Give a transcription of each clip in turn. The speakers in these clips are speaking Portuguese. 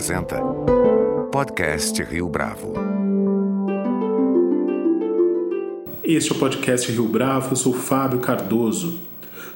apresenta Podcast Rio Bravo. Este é o podcast Rio Bravo, eu sou Fábio Cardoso.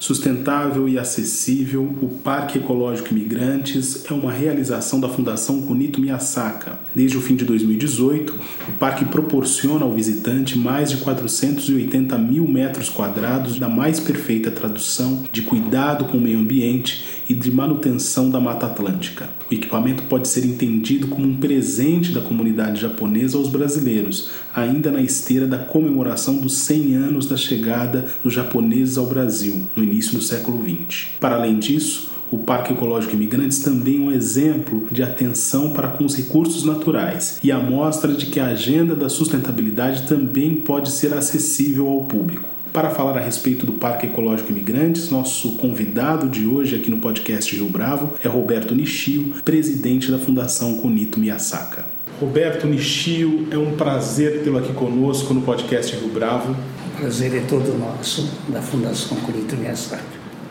Sustentável e acessível, o Parque Ecológico Imigrantes é uma realização da Fundação Kunito Miyasaka. Desde o fim de 2018, o parque proporciona ao visitante mais de 480 mil metros quadrados da mais perfeita tradução de cuidado com o meio ambiente e de manutenção da Mata Atlântica. O equipamento pode ser entendido como um presente da comunidade japonesa aos brasileiros, ainda na esteira da comemoração dos 100 anos da chegada dos japoneses ao Brasil, no início do século XX. Para além disso, o Parque Ecológico Imigrantes também é um exemplo de atenção para com os recursos naturais e a mostra de que a agenda da sustentabilidade também pode ser acessível ao público. Para falar a respeito do Parque Ecológico Imigrantes, nosso convidado de hoje aqui no podcast Rio Bravo é Roberto Nishio, presidente da Fundação Kunito Miyasaka. Roberto Nishio, é um prazer tê-lo aqui conosco no podcast Rio Bravo. O prazer é todo nosso, da Fundação Kunito Miyasaka.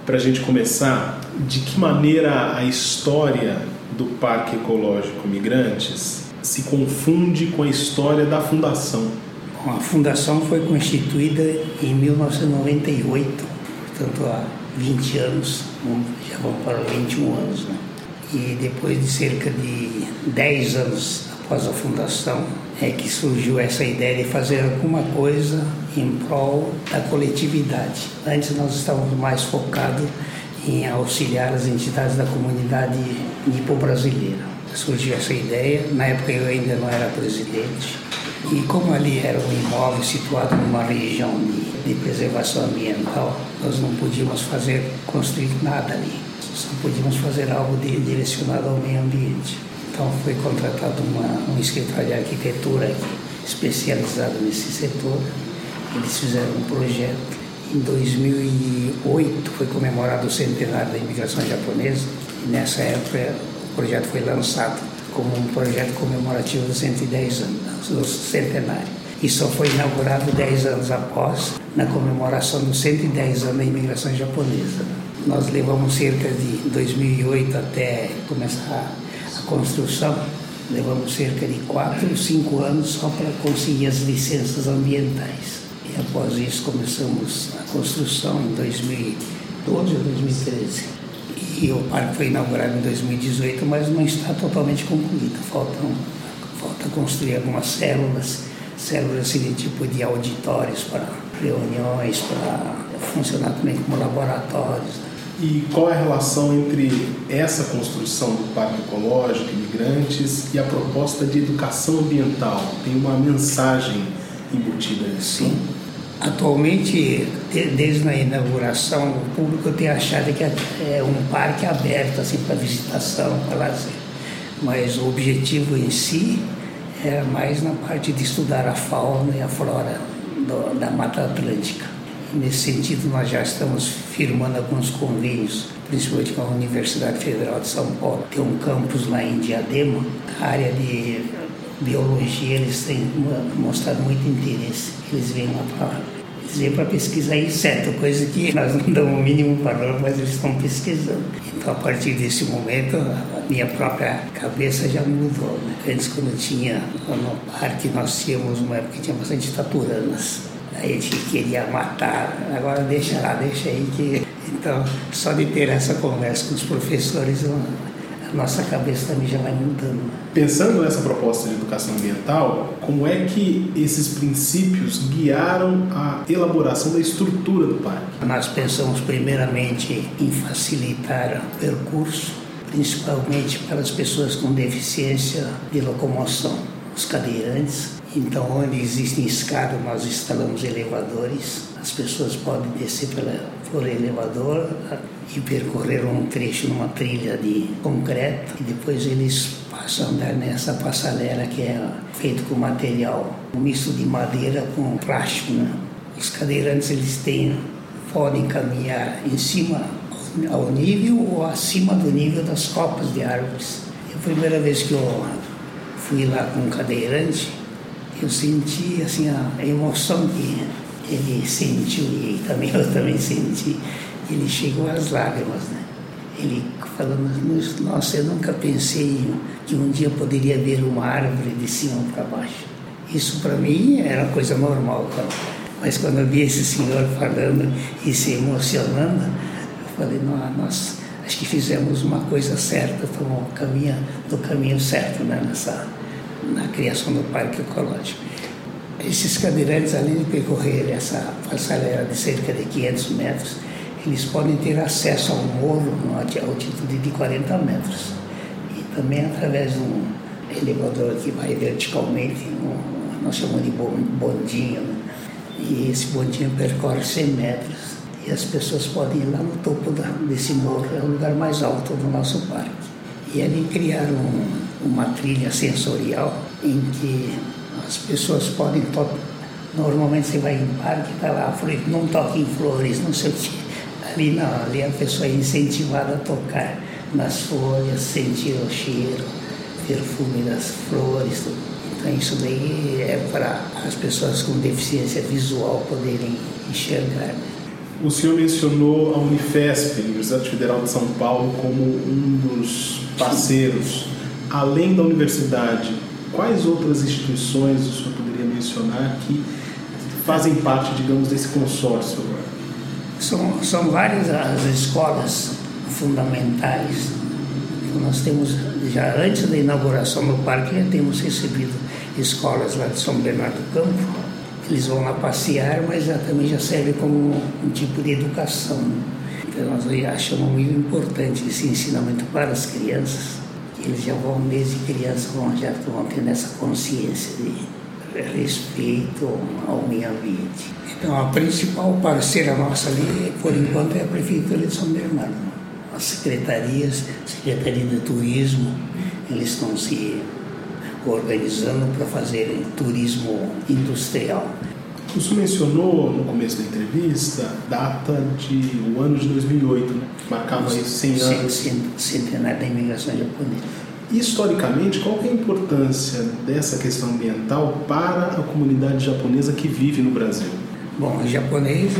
Para a gente começar, de que maneira a história do Parque Ecológico Imigrantes se confunde com a história da Fundação? A Fundação foi constituída em 1998, portanto há 20 anos, já vão para 21 anos. Né? E depois de cerca de 10 anos após a fundação, é que surgiu essa ideia de fazer alguma coisa em prol da coletividade. Antes nós estávamos mais focados em auxiliar as entidades da comunidade nipo-brasileira. Surgiu essa ideia, na época eu ainda não era presidente, e como ali era um imóvel situado numa região de, de preservação ambiental, nós não podíamos fazer, construir nada ali. Só podíamos fazer algo de, direcionado ao meio ambiente. Então foi contratado uma, um escritório de arquitetura especializado nesse setor. Eles fizeram um projeto. Em 2008 foi comemorado o centenário da imigração japonesa. E nessa época o projeto foi lançado como um projeto comemorativo dos 110 anos, do centenário. E só foi inaugurado 10 anos após, na comemoração dos 110 anos da imigração japonesa. Nós levamos cerca de 2008 até começar a construção, levamos cerca de 4 ou 5 anos só para conseguir as licenças ambientais. E após isso começamos a construção em 2012 ou 2013 e o parque foi inaugurado em 2018, mas não está totalmente concluído. Faltam, falta construir algumas células, células seria tipo de auditórios para reuniões, para funcionar também como laboratórios. Né? E qual é a relação entre essa construção do Parque Ecológico, imigrantes, e a proposta de educação ambiental? Tem uma mensagem embutida nisso? Sim. Atualmente, desde a inauguração, o público tem achado que é um parque aberto assim, para visitação, para lazer. Mas o objetivo em si é mais na parte de estudar a fauna e a flora do, da Mata Atlântica. nesse sentido, nós já estamos firmando alguns convênios, principalmente com a Universidade Federal de São Paulo. Tem um campus lá em Diadema, área de biologia, eles têm mostrado muito interesse. Eles vêm lá para eles vêm para pesquisar inseto, coisa que nós não damos o mínimo valor, mas eles estão pesquisando. Então, a partir desse momento, a minha própria cabeça já mudou. Né? Antes, quando tinha no parque, nós tínhamos uma época que tinha bastante taturanas. Aí a gente queria matar, agora deixa lá, deixa aí que. Então, só de ter essa conversa com os professores, nossa cabeça também já vai mudando. Pensando nessa proposta de educação ambiental, como é que esses princípios guiaram a elaboração da estrutura do parque? Nós pensamos primeiramente em facilitar o percurso, principalmente para as pessoas com deficiência de locomoção, os cadeirantes. Então, onde existem escadas, nós instalamos elevadores. As pessoas podem descer pela, por elevador e percorrer um trecho numa trilha de concreto e depois eles passam a andar nessa passarela que é feito com material um misto de madeira com plástico. Né? Os cadeirantes eles têm podem caminhar em cima ao nível ou acima do nível das copas de árvores. E a primeira vez que eu fui lá com um cadeirante, eu senti assim a emoção que ele sentiu e também eu também senti ele chegou às lágrimas, né? ele falando, nossa, eu nunca pensei que um dia poderia ver uma árvore de cima para baixo. Isso para mim era coisa normal, mas quando eu vi esse senhor falando e se emocionando, eu falei, nós acho que fizemos uma coisa certa, estamos caminho, no caminho certo né, nessa, na criação do parque ecológico. Esses cadeirantes, além de percorrer essa passarela de cerca de 500 metros, eles podem ter acesso ao morro a altitude de 40 metros. E também através de um elevador que vai verticalmente, um, nós chamamos de bondinho, né? e esse bondinho percorre 100 metros e as pessoas podem ir lá no topo da, desse morro, é o lugar mais alto do nosso parque. E ali criaram um, uma trilha sensorial em que as pessoas podem. Normalmente você vai em parque, está lá, não toque em flores, não sei o quê. Ali não, ali a pessoa é incentivada a tocar nas folhas, sentir o cheiro, perfume das flores. Então isso daí é para as pessoas com deficiência visual poderem enxergar. O senhor mencionou a Unifesp, Universidade Federal de São Paulo, como um dos parceiros. Além da universidade, quais outras instituições o senhor poderia mencionar que fazem parte, digamos, desse consórcio? São, são várias as escolas fundamentais. Nós temos, já antes da inauguração do parque, já temos recebido escolas lá de São Bernardo do Campo. Eles vão lá passear, mas já, também já serve como um tipo de educação. Então nós achamos muito importante esse ensinamento para as crianças, que eles já vão, desde criança, vão, já vão tendo essa consciência de respeito ao meio ambiente. Então, a principal parceira nossa ali, por enquanto, é a Prefeitura de São Bernardo. As secretarias, Secretaria de Turismo, eles estão se organizando para fazer turismo industrial. O senhor mencionou no começo da entrevista data de o ano de 2008, né? marcava aí 100 anos. Centenário da imigração japonesa. Historicamente, qual é a importância dessa questão ambiental para a comunidade japonesa que vive no Brasil? Bom, o japonês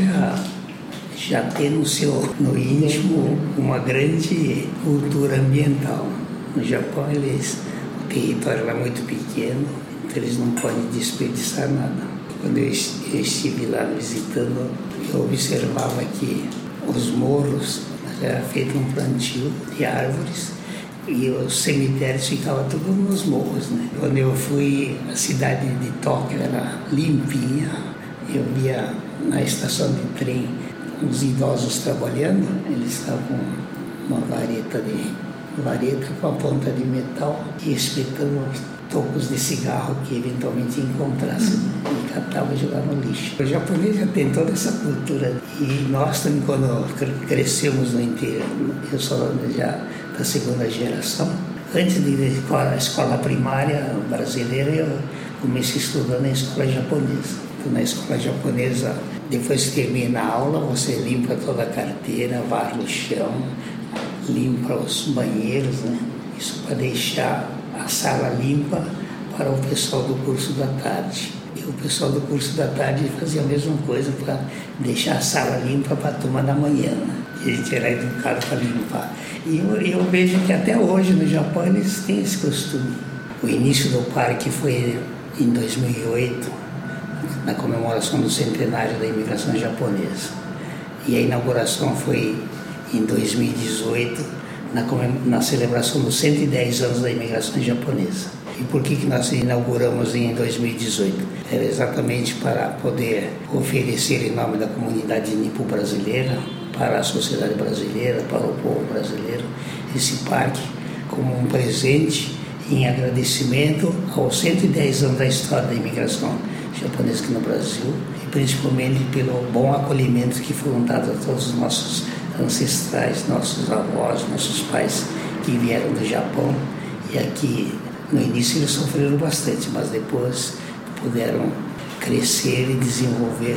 já, tem no seu no íntimo uma grande cultura ambiental. No Japão, eles, o território é muito pequeno, então eles não podem desperdiçar nada. Quando eu estive lá visitando, eu observava que os morros era feito um plantio de árvores e os cemitérios ficavam todos nos morros, né? Quando eu fui, a cidade de Tóquio era limpinha, eu via na estação de trem os idosos trabalhando, eles estavam com uma vareta de vareta com a ponta de metal e espetando tocos de cigarro que eventualmente encontrassem e catava e jogava no lixo. O japonês já tem toda essa cultura. E nós também quando crescemos no interior, eu sou já da segunda geração. Antes de ir a escola primária brasileira, eu comecei estudando na escola japonesa. Na escola japonesa, depois que termina a aula, você limpa toda a carteira, varre o chão, limpa os banheiros, né? Isso para deixar a sala limpa para o pessoal do curso da tarde. E o pessoal do curso da tarde fazia a mesma coisa para deixar a sala limpa para a turma da manhã. Né? E gente era educado para limpar. E eu, eu, vejo que até hoje no Japão eles têm esse costume. O início do parque foi em 2008, na comemoração do centenário da imigração japonesa. E a inauguração foi em 2018, na, na celebração dos 110 anos da imigração japonesa. E por que, que nós inauguramos em 2018? Era exatamente para poder oferecer em nome da comunidade nipo-brasileira para a sociedade brasileira, para o povo brasileiro, esse parque como um presente em agradecimento aos 110 anos da história da imigração japonesa aqui no Brasil e principalmente pelo bom acolhimento que foram dados a todos os nossos ancestrais, nossos avós, nossos pais que vieram do Japão. E aqui no início eles sofreram bastante, mas depois puderam crescer e desenvolver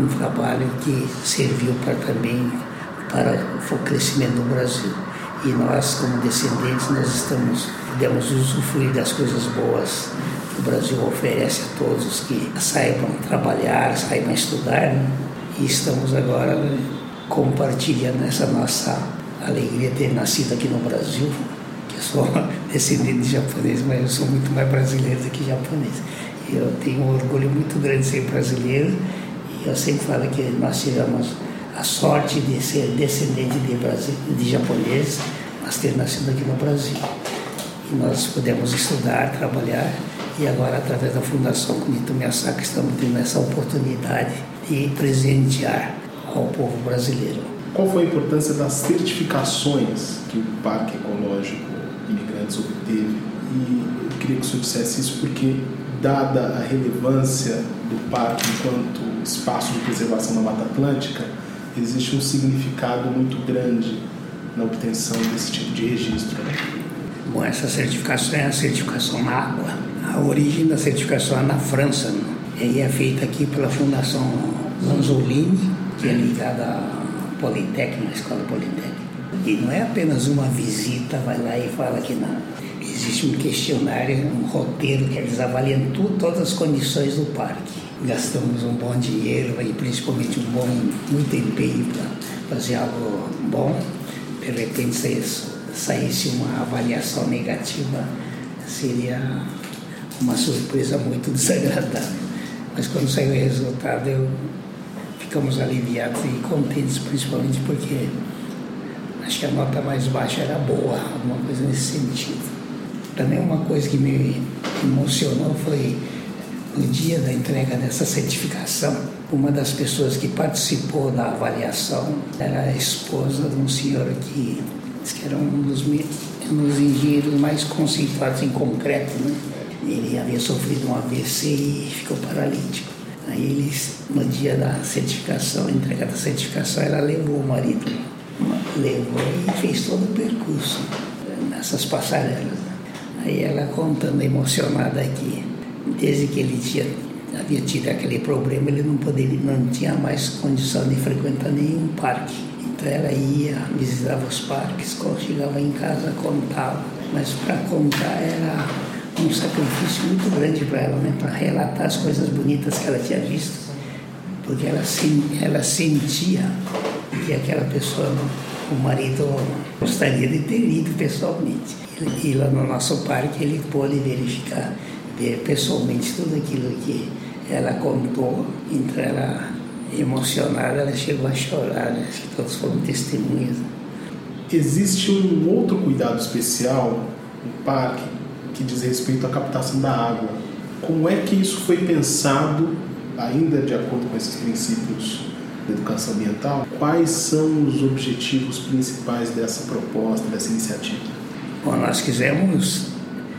um trabalho que serviu para também para o crescimento do Brasil. E nós, como descendentes, nós estamos podemos usufruir das coisas boas que o Brasil oferece a todos que saibam trabalhar, saibam estudar. Né? E estamos agora compartilhando essa nossa alegria de ter nascido aqui no Brasil, que eu sou descendente de japonês, mas eu sou muito mais brasileiro do que japonês. Eu tenho um orgulho muito grande de ser brasileiro eu sempre falo que nós tivemos a sorte de ser descendente de, de japonês, mas ter nascido aqui no Brasil. E nós pudemos estudar, trabalhar e agora, através da Fundação Kunito Miyasaki, estamos tendo essa oportunidade de presentear ao povo brasileiro. Qual foi a importância das certificações que o Parque Ecológico Imigrantes obteve? E eu queria que o senhor dissesse isso porque, dada a relevância do parque enquanto espaço de preservação da Mata Atlântica, existe um significado muito grande na obtenção desse tipo de registro. Bom, essa certificação é a certificação na água. A origem da certificação é na França. Né? E é feita aqui pela Fundação Lanzolini, que é ligada à Politécnica, à Escola Politécnica. E não é apenas uma visita, vai lá e fala que não. Existe um questionário, um roteiro que eles avaliam todas as condições do parque. Gastamos um bom dinheiro e principalmente um bom, muito empenho para fazer algo bom. De repente saísse uma avaliação negativa, seria uma surpresa muito desagradável. Mas quando saiu o resultado, eu, ficamos aliviados e contentes, principalmente porque acho que a nota mais baixa era boa, alguma coisa nesse sentido. Também uma coisa que me emocionou foi no dia da entrega dessa certificação, uma das pessoas que participou da avaliação era a esposa de um senhor que, que era um dos, um dos engenheiros mais conceituados em concreto, né? Ele havia sofrido um AVC e ficou paralítico. Aí eles, no dia da certificação, entrega da certificação, ela levou o marido, levou e fez todo o percurso nessas passarelas. Aí ela contando emocionada aqui, desde que ele tinha, havia tido aquele problema, ele não poderia, não tinha mais condição de frequentar nenhum parque. Então ela ia, visitava os parques, quando chegava em casa contava, mas para contar era um sacrifício muito grande para ela, né? para relatar as coisas bonitas que ela tinha visto, porque ela, ela sentia que aquela pessoa, o marido, gostaria de ter ido pessoalmente. E lá no nosso parque ele pôde verificar, ver pessoalmente tudo aquilo que ela contou, então ela emocionada, ela chegou a chorar, né? todos foram testemunhas. Existe um outro cuidado especial no parque que diz respeito à captação da água. Como é que isso foi pensado, ainda de acordo com esses princípios da educação ambiental? Quais são os objetivos principais dessa proposta, dessa iniciativa? Bom, nós quisemos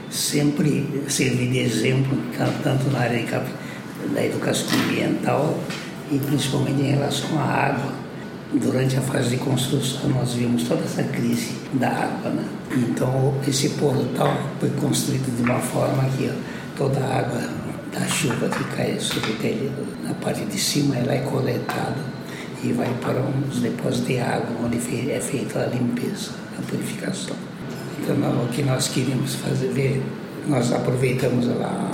sempre servir de exemplo, tanto na área da educação ambiental e principalmente em relação à água durante a fase de construção nós vimos toda essa crise da água, né? Então esse portal foi construído de uma forma que toda a água da chuva que cai sobre o telhado na parte de cima ela é coletada e vai para uns depósitos de água onde é feita a limpeza, a purificação. Então que nós queríamos fazer, ver, nós aproveitamos lá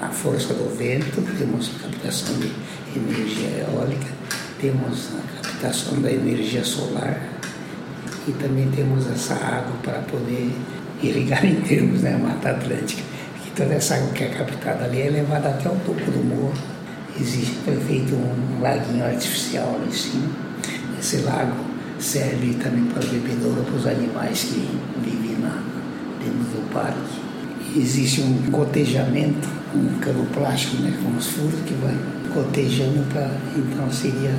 a força do vento, temos captação de energia eólica, temos a captação da energia solar e também temos essa água para poder irrigar em termos da né, Mata Atlântica. Que toda essa água que é captada ali é levada até o topo do morro. Existe, foi feito um laguinho artificial ali em cima. Esse lago serve também para bebedouro para os animais que dentro do parque. Existe um cotejamento, um cano plástico né, com os furos que vai cotejando para. Então seria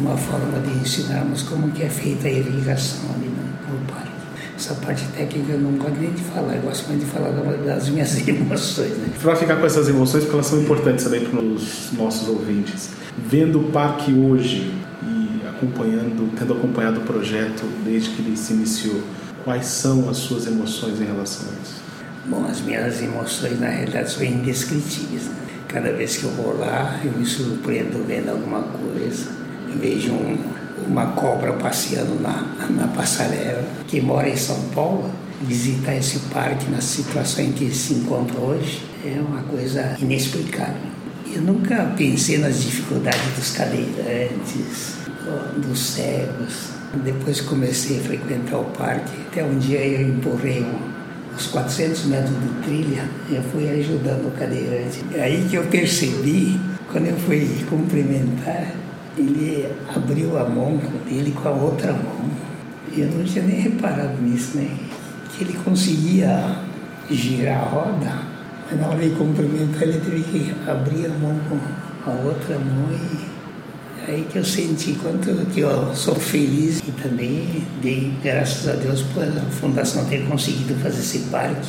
uma forma de ensinarmos como que é feita a irrigação ali no, no parque. Essa parte técnica eu não gosto nem de falar, eu gosto mais de falar das minhas emoções. Né? Para ficar com essas emoções, porque elas são importantes também para os nossos ouvintes. Vendo o parque hoje e acompanhando, tendo acompanhado o projeto desde que ele se iniciou, quais são as suas emoções em relação a isso? Bom, as minhas emoções na realidade são indescritíveis. Né? Cada vez que eu vou lá, eu me surpreendo vendo alguma coisa vejo um, uma cobra passeando na, na passarela, que mora em São Paulo, visitar esse parque na situação em que se encontra hoje é uma coisa inexplicável. Eu nunca pensei nas dificuldades dos cadeirantes, dos cegos, Depois comecei a frequentar o parque. Até um dia eu empurrei uns 400 metros de trilha, eu fui ajudando o cadeirante. Aí que eu percebi, quando eu fui cumprimentar, ele abriu a mão dele com a outra mão. Eu não tinha nem reparado nisso, né? Que ele conseguia girar a roda, mas na hora de cumprimentar ele teve que abrir a mão com a outra mão e aí que eu senti quanto que eu sou feliz e também dei graças a Deus por a fundação ter conseguido fazer esse parque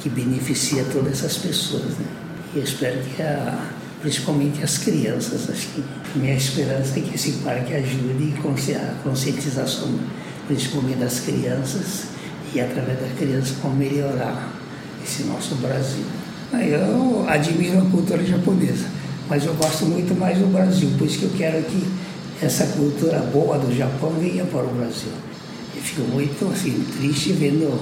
que beneficia todas essas pessoas, né? E eu espero que a, principalmente as crianças, acho que minha esperança é que esse parque ajude a conscientização principalmente das crianças e através das crianças como melhorar esse nosso Brasil. Eu admiro a cultura japonesa, mas eu gosto muito mais do Brasil, por isso que eu quero que essa cultura boa do Japão venha para o Brasil. Eu fico muito assim, triste vendo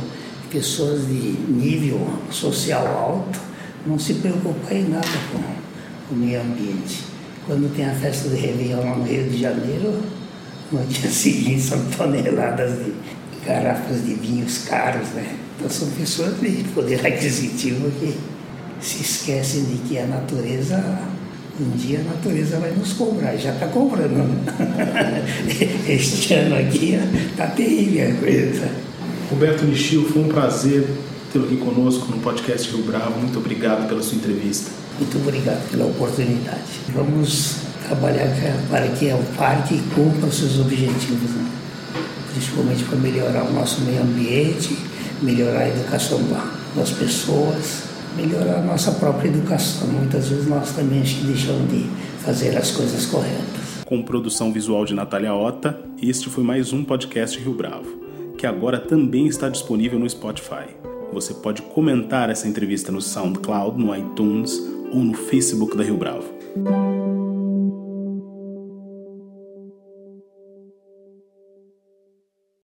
pessoas de nível social alto não se preocupar em nada com o meio ambiente. Quando tem a festa de Réveillon no Rio de Janeiro, no dia seguinte são toneladas de garrafas de vinhos caros, né? Então são pessoas de poder aquisitivo que se esquecem de que a natureza, um dia a natureza vai nos cobrar, já está cobrando. Este ano aqui está terrível a coisa. Roberto Nichio, foi um prazer tê-lo aqui conosco no podcast Rio Bravo. Muito obrigado pela sua entrevista. Muito obrigado pela oportunidade. Vamos trabalhar para que o parque cumpra seus objetivos, né? principalmente para melhorar o nosso meio ambiente, melhorar a educação das pessoas, melhorar a nossa própria educação. Muitas vezes nós também deixamos de fazer as coisas corretas. Com produção visual de Natália Ota, este foi mais um podcast Rio Bravo, que agora também está disponível no Spotify. Você pode comentar essa entrevista no SoundCloud, no iTunes ou no Facebook da Rio Bravo.